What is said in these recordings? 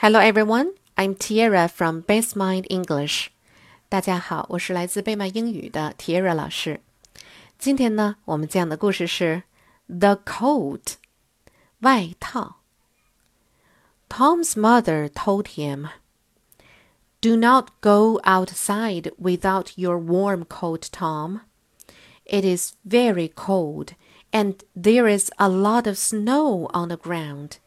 Hello everyone, I'm Tiara from Base Mind English. 大家好，我是来自贝麦英语的 Tiara 老师。今天呢，我们讲的故事是 The Coat 外套。Tom's mother told him, "Do not go outside without your warm coat, Tom. It is very cold, and there is a lot of snow on the ground."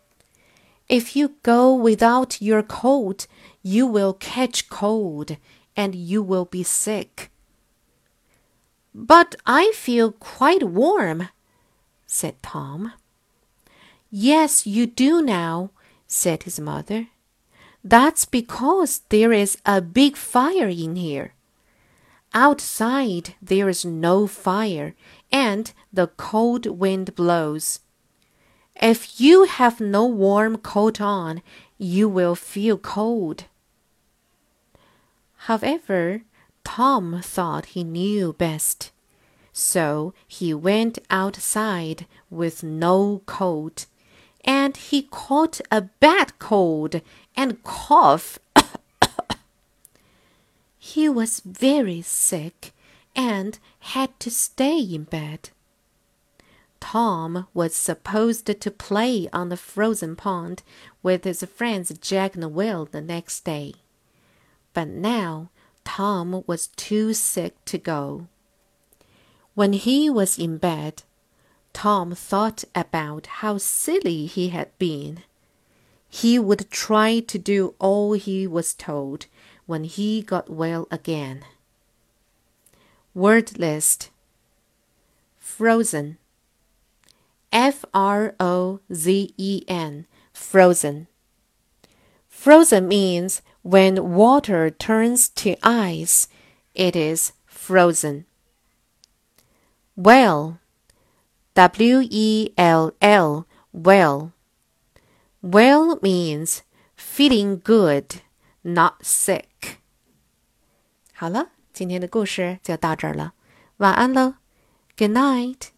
If you go without your coat, you will catch cold and you will be sick. But I feel quite warm, said Tom. Yes, you do now, said his mother. That's because there is a big fire in here. Outside there is no fire and the cold wind blows. If you have no warm coat on, you will feel cold. However, Tom thought he knew best. So he went outside with no coat, and he caught a bad cold and cough. he was very sick and had to stay in bed. Tom was supposed to play on the frozen pond with his friends Jack and Will the next day. But now Tom was too sick to go. When he was in bed, Tom thought about how silly he had been. He would try to do all he was told when he got well again. Word list Frozen F R O Z E N, frozen. Frozen means when water turns to ice, it is frozen. Well, W E L L, well. Well means feeling good, not sick. 好了，今天的故事就到这儿了，晚安喽，Good night。